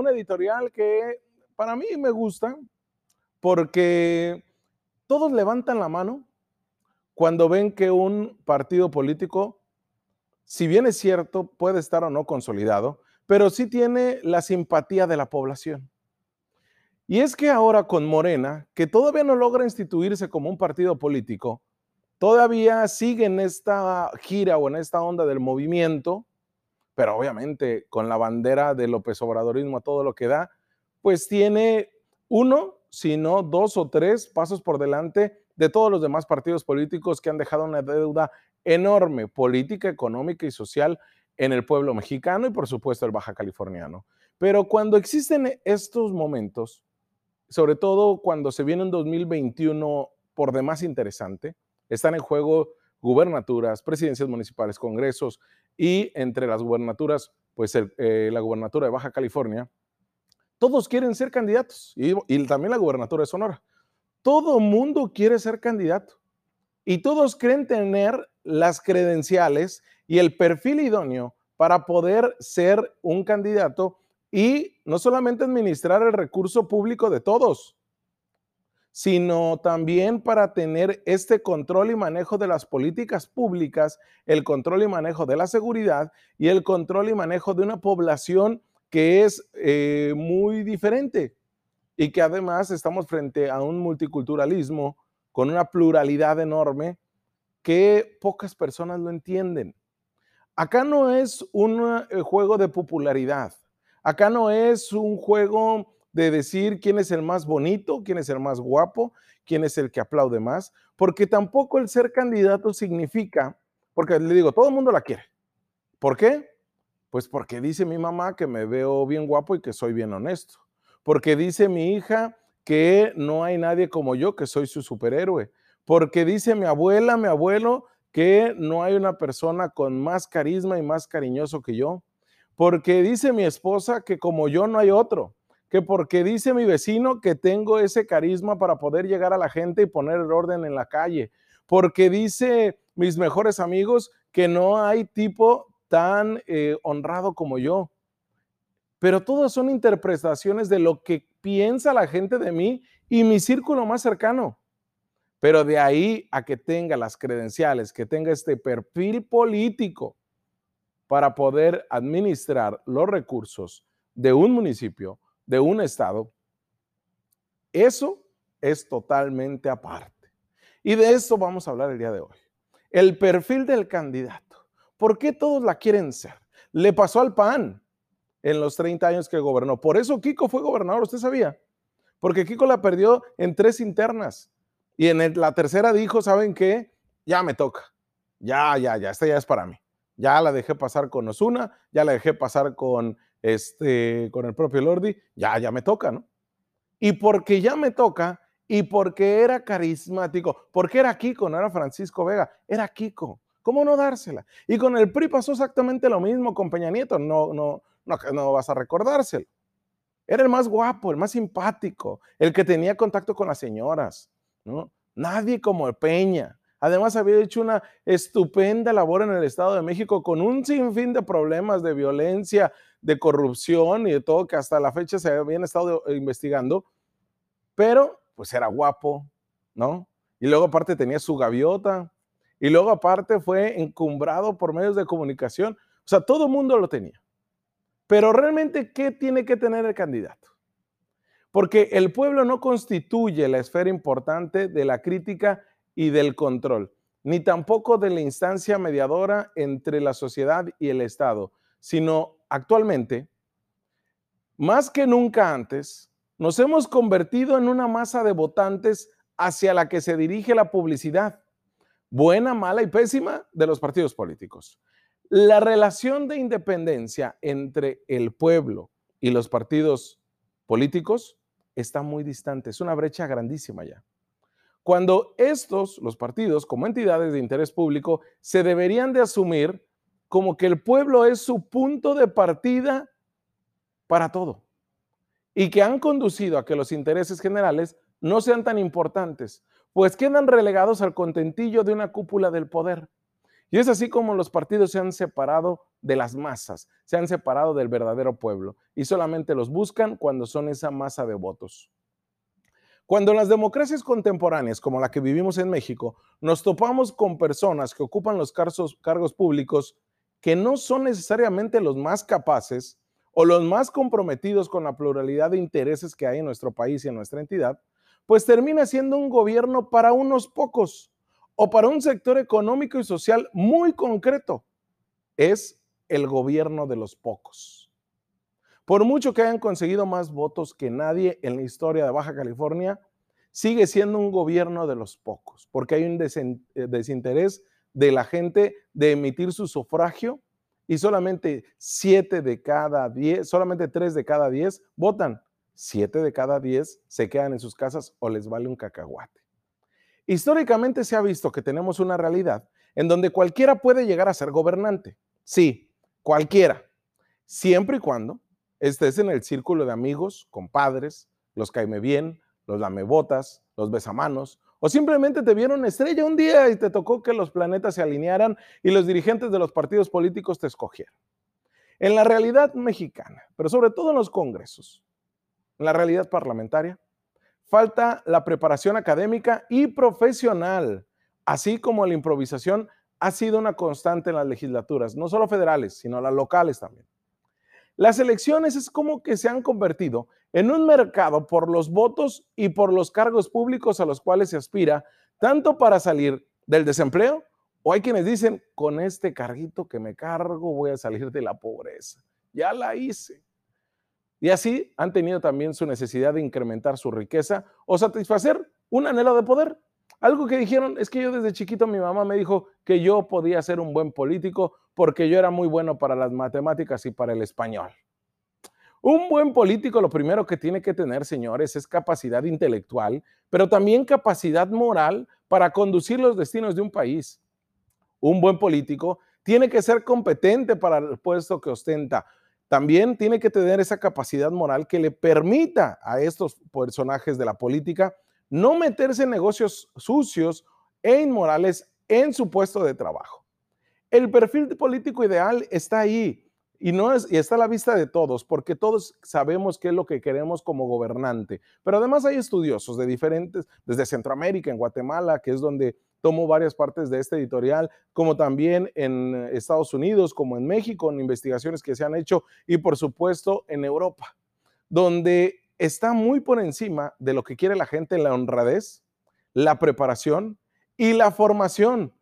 una editorial que para mí me gusta porque todos levantan la mano cuando ven que un partido político, si bien es cierto, puede estar o no consolidado, pero sí tiene la simpatía de la población. Y es que ahora con Morena, que todavía no logra instituirse como un partido político, todavía sigue en esta gira o en esta onda del movimiento, pero obviamente con la bandera de López Obradorismo a todo lo que da, pues tiene uno, sino dos o tres pasos por delante de todos los demás partidos políticos que han dejado una deuda enorme política, económica y social en el pueblo mexicano y por supuesto el baja californiano. Pero cuando existen estos momentos, sobre todo cuando se viene un 2021 por demás interesante, están en juego gubernaturas, presidencias municipales, congresos y entre las gubernaturas, pues eh, la gubernatura de Baja California, todos quieren ser candidatos y, y también la gubernatura de Sonora. Todo mundo quiere ser candidato y todos creen tener las credenciales y el perfil idóneo para poder ser un candidato y no solamente administrar el recurso público de todos, sino también para tener este control y manejo de las políticas públicas, el control y manejo de la seguridad y el control y manejo de una población que es eh, muy diferente y que además estamos frente a un multiculturalismo con una pluralidad enorme que pocas personas lo entienden. Acá no es un eh, juego de popularidad, acá no es un juego de decir quién es el más bonito, quién es el más guapo, quién es el que aplaude más, porque tampoco el ser candidato significa, porque le digo, todo el mundo la quiere. ¿Por qué? Pues porque dice mi mamá que me veo bien guapo y que soy bien honesto. Porque dice mi hija que no hay nadie como yo, que soy su superhéroe. Porque dice mi abuela, mi abuelo, que no hay una persona con más carisma y más cariñoso que yo. Porque dice mi esposa que como yo no hay otro que porque dice mi vecino que tengo ese carisma para poder llegar a la gente y poner el orden en la calle, porque dice mis mejores amigos que no hay tipo tan eh, honrado como yo. Pero todas son interpretaciones de lo que piensa la gente de mí y mi círculo más cercano. Pero de ahí a que tenga las credenciales, que tenga este perfil político para poder administrar los recursos de un municipio, de un Estado, eso es totalmente aparte. Y de esto vamos a hablar el día de hoy. El perfil del candidato. ¿Por qué todos la quieren ser? Le pasó al PAN en los 30 años que gobernó. Por eso Kiko fue gobernador, ¿usted sabía? Porque Kiko la perdió en tres internas. Y en la tercera dijo, ¿saben qué? Ya me toca. Ya, ya, ya, esta ya es para mí. Ya la dejé pasar con Osuna, ya la dejé pasar con este, con el propio Lordi, ya, ya me toca, ¿no? Y porque ya me toca y porque era carismático, porque era Kiko, no era Francisco Vega, era Kiko. ¿Cómo no dársela? Y con el PRI pasó exactamente lo mismo con Peña Nieto, no, no, no, no vas a recordárselo. Era el más guapo, el más simpático, el que tenía contacto con las señoras, ¿no? Nadie como el Peña. Además, había hecho una estupenda labor en el Estado de México con un sinfín de problemas de violencia, de corrupción y de todo que hasta la fecha se habían estado investigando, pero pues era guapo, ¿no? Y luego aparte tenía su gaviota, y luego aparte fue encumbrado por medios de comunicación, o sea, todo el mundo lo tenía. Pero realmente, ¿qué tiene que tener el candidato? Porque el pueblo no constituye la esfera importante de la crítica y del control, ni tampoco de la instancia mediadora entre la sociedad y el Estado, sino actualmente, más que nunca antes, nos hemos convertido en una masa de votantes hacia la que se dirige la publicidad, buena, mala y pésima, de los partidos políticos. La relación de independencia entre el pueblo y los partidos políticos está muy distante, es una brecha grandísima ya. Cuando estos, los partidos, como entidades de interés público, se deberían de asumir como que el pueblo es su punto de partida para todo y que han conducido a que los intereses generales no sean tan importantes, pues quedan relegados al contentillo de una cúpula del poder. Y es así como los partidos se han separado de las masas, se han separado del verdadero pueblo y solamente los buscan cuando son esa masa de votos. Cuando en las democracias contemporáneas, como la que vivimos en México, nos topamos con personas que ocupan los cargos, cargos públicos que no son necesariamente los más capaces o los más comprometidos con la pluralidad de intereses que hay en nuestro país y en nuestra entidad, pues termina siendo un gobierno para unos pocos o para un sector económico y social muy concreto. Es el gobierno de los pocos. Por mucho que hayan conseguido más votos que nadie en la historia de Baja California, sigue siendo un gobierno de los pocos, porque hay un eh, desinterés de la gente de emitir su sufragio y solamente siete de cada diez, solamente tres de cada diez votan. Siete de cada diez se quedan en sus casas o les vale un cacahuate. Históricamente se ha visto que tenemos una realidad en donde cualquiera puede llegar a ser gobernante. Sí, cualquiera. Siempre y cuando estés en el círculo de amigos, compadres, los caime bien, los lamebotas, los besamanos, o simplemente te vieron estrella un día y te tocó que los planetas se alinearan y los dirigentes de los partidos políticos te escogieran. En la realidad mexicana, pero sobre todo en los congresos, en la realidad parlamentaria, falta la preparación académica y profesional, así como la improvisación ha sido una constante en las legislaturas, no solo federales, sino las locales también. Las elecciones es como que se han convertido en un mercado por los votos y por los cargos públicos a los cuales se aspira, tanto para salir del desempleo, o hay quienes dicen, con este carguito que me cargo voy a salir de la pobreza. Ya la hice. Y así han tenido también su necesidad de incrementar su riqueza o satisfacer un anhelo de poder. Algo que dijeron es que yo desde chiquito mi mamá me dijo que yo podía ser un buen político porque yo era muy bueno para las matemáticas y para el español. Un buen político lo primero que tiene que tener, señores, es capacidad intelectual, pero también capacidad moral para conducir los destinos de un país. Un buen político tiene que ser competente para el puesto que ostenta. También tiene que tener esa capacidad moral que le permita a estos personajes de la política no meterse en negocios sucios e inmorales en su puesto de trabajo. El perfil político ideal está ahí y, no es, y está a la vista de todos, porque todos sabemos qué es lo que queremos como gobernante. Pero además hay estudiosos de diferentes, desde Centroamérica, en Guatemala, que es donde tomo varias partes de este editorial, como también en Estados Unidos, como en México, en investigaciones que se han hecho, y por supuesto en Europa, donde está muy por encima de lo que quiere la gente la honradez, la preparación y la formación.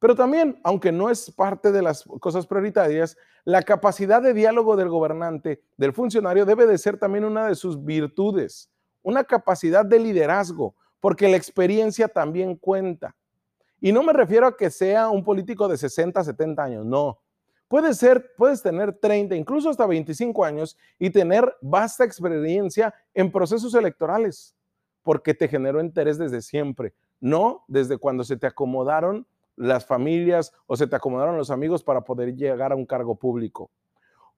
Pero también, aunque no es parte de las cosas prioritarias, la capacidad de diálogo del gobernante, del funcionario, debe de ser también una de sus virtudes, una capacidad de liderazgo, porque la experiencia también cuenta. Y no me refiero a que sea un político de 60, 70 años, no. Puedes ser, puedes tener 30, incluso hasta 25 años y tener vasta experiencia en procesos electorales, porque te generó interés desde siempre, no desde cuando se te acomodaron las familias o se te acomodaron los amigos para poder llegar a un cargo público.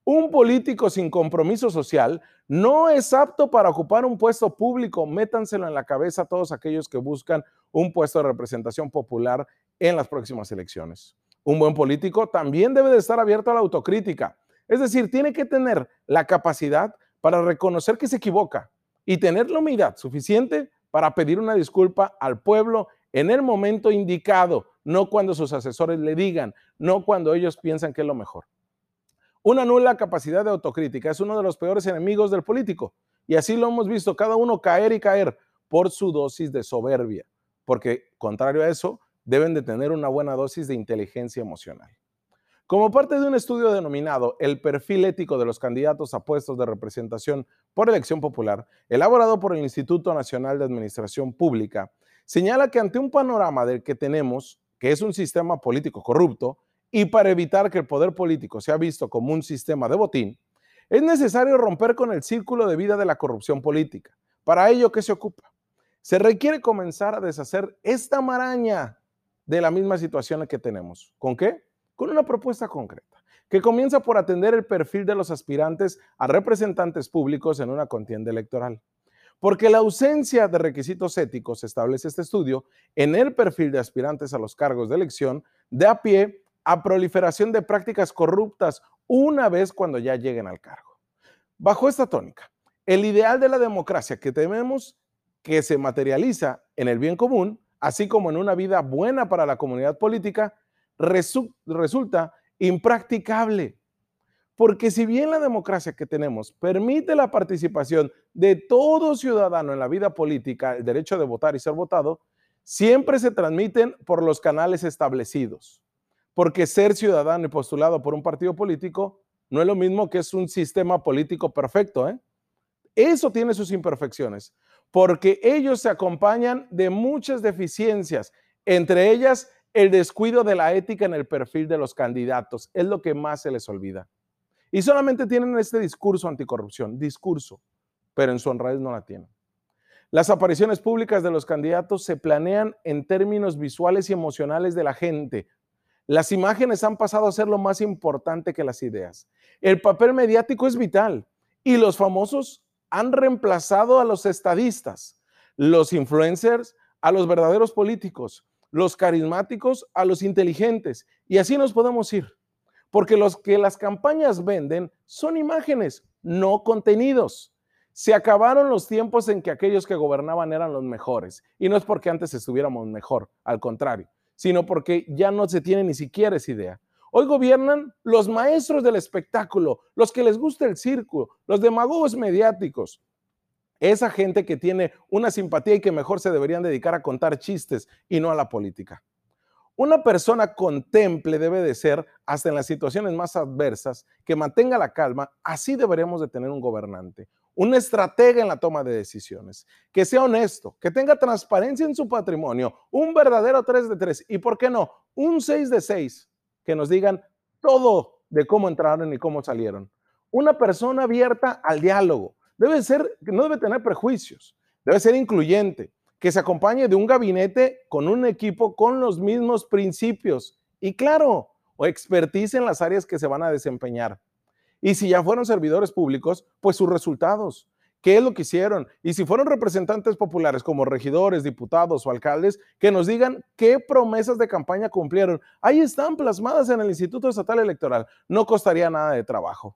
Un político sin compromiso social no es apto para ocupar un puesto público. Métanselo en la cabeza a todos aquellos que buscan un puesto de representación popular en las próximas elecciones. Un buen político también debe de estar abierto a la autocrítica. Es decir, tiene que tener la capacidad para reconocer que se equivoca y tener la humildad suficiente para pedir una disculpa al pueblo en el momento indicado, no cuando sus asesores le digan, no cuando ellos piensan que es lo mejor. Una nula capacidad de autocrítica es uno de los peores enemigos del político y así lo hemos visto cada uno caer y caer por su dosis de soberbia, porque contrario a eso, deben de tener una buena dosis de inteligencia emocional. Como parte de un estudio denominado El perfil ético de los candidatos a puestos de representación por elección popular, elaborado por el Instituto Nacional de Administración Pública, señala que ante un panorama del que tenemos, que es un sistema político corrupto, y para evitar que el poder político sea visto como un sistema de botín, es necesario romper con el círculo de vida de la corrupción política. Para ello, ¿qué se ocupa? Se requiere comenzar a deshacer esta maraña de la misma situación que tenemos. ¿Con qué? Con una propuesta concreta, que comienza por atender el perfil de los aspirantes a representantes públicos en una contienda electoral. Porque la ausencia de requisitos éticos, establece este estudio, en el perfil de aspirantes a los cargos de elección, da pie a proliferación de prácticas corruptas una vez cuando ya lleguen al cargo. Bajo esta tónica, el ideal de la democracia que tememos que se materializa en el bien común, así como en una vida buena para la comunidad política, resulta impracticable. Porque si bien la democracia que tenemos permite la participación de todo ciudadano en la vida política, el derecho de votar y ser votado, siempre se transmiten por los canales establecidos. Porque ser ciudadano y postulado por un partido político no es lo mismo que es un sistema político perfecto. ¿eh? Eso tiene sus imperfecciones, porque ellos se acompañan de muchas deficiencias, entre ellas el descuido de la ética en el perfil de los candidatos. Es lo que más se les olvida. Y solamente tienen este discurso anticorrupción, discurso, pero en su honradez no la tienen. Las apariciones públicas de los candidatos se planean en términos visuales y emocionales de la gente. Las imágenes han pasado a ser lo más importante que las ideas. El papel mediático es vital y los famosos han reemplazado a los estadistas, los influencers a los verdaderos políticos, los carismáticos a los inteligentes y así nos podemos ir porque los que las campañas venden son imágenes, no contenidos. Se acabaron los tiempos en que aquellos que gobernaban eran los mejores. Y no es porque antes estuviéramos mejor, al contrario, sino porque ya no se tiene ni siquiera esa idea. Hoy gobiernan los maestros del espectáculo, los que les gusta el circo, los demagogos mediáticos, esa gente que tiene una simpatía y que mejor se deberían dedicar a contar chistes y no a la política. Una persona contemple debe de ser, hasta en las situaciones más adversas, que mantenga la calma, así deberemos de tener un gobernante, un estratega en la toma de decisiones, que sea honesto, que tenga transparencia en su patrimonio, un verdadero 3 de 3 y, ¿por qué no? Un 6 de 6, que nos digan todo de cómo entraron y cómo salieron. Una persona abierta al diálogo, debe ser, no debe tener prejuicios, debe ser incluyente, que se acompañe de un gabinete con un equipo con los mismos principios y claro, o expertise en las áreas que se van a desempeñar. Y si ya fueron servidores públicos, pues sus resultados, qué es lo que hicieron. Y si fueron representantes populares como regidores, diputados o alcaldes, que nos digan qué promesas de campaña cumplieron. Ahí están plasmadas en el Instituto Estatal Electoral. No costaría nada de trabajo.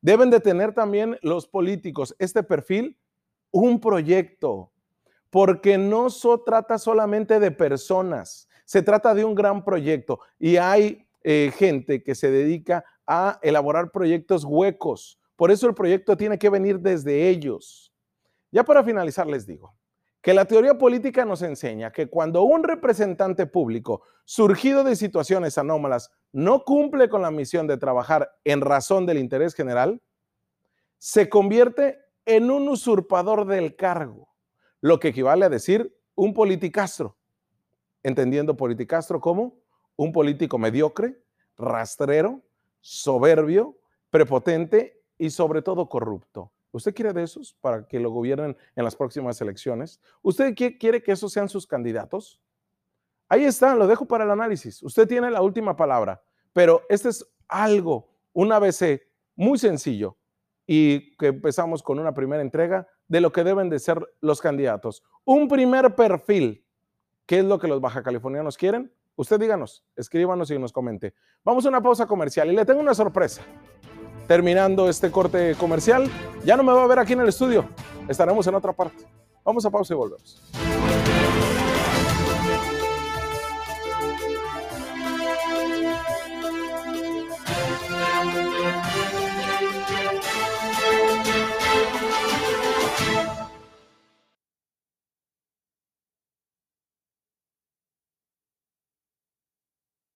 Deben de tener también los políticos este perfil, un proyecto, porque no se trata solamente de personas, se trata de un gran proyecto y hay eh, gente que se dedica a elaborar proyectos huecos. Por eso el proyecto tiene que venir desde ellos. Ya para finalizar les digo que la teoría política nos enseña que cuando un representante público surgido de situaciones anómalas no cumple con la misión de trabajar en razón del interés general, se convierte en un usurpador del cargo lo que equivale a decir un politicastro, entendiendo politicastro como un político mediocre, rastrero, soberbio, prepotente y sobre todo corrupto. ¿Usted quiere de esos para que lo gobiernen en las próximas elecciones? ¿Usted quiere que esos sean sus candidatos? Ahí está, lo dejo para el análisis. Usted tiene la última palabra, pero este es algo, un ABC muy sencillo y que empezamos con una primera entrega de lo que deben de ser los candidatos. Un primer perfil. ¿Qué es lo que los baja californianos quieren? Usted díganos, escríbanos y nos comente. Vamos a una pausa comercial y le tengo una sorpresa. Terminando este corte comercial, ya no me va a ver aquí en el estudio, estaremos en otra parte. Vamos a pausa y volvemos.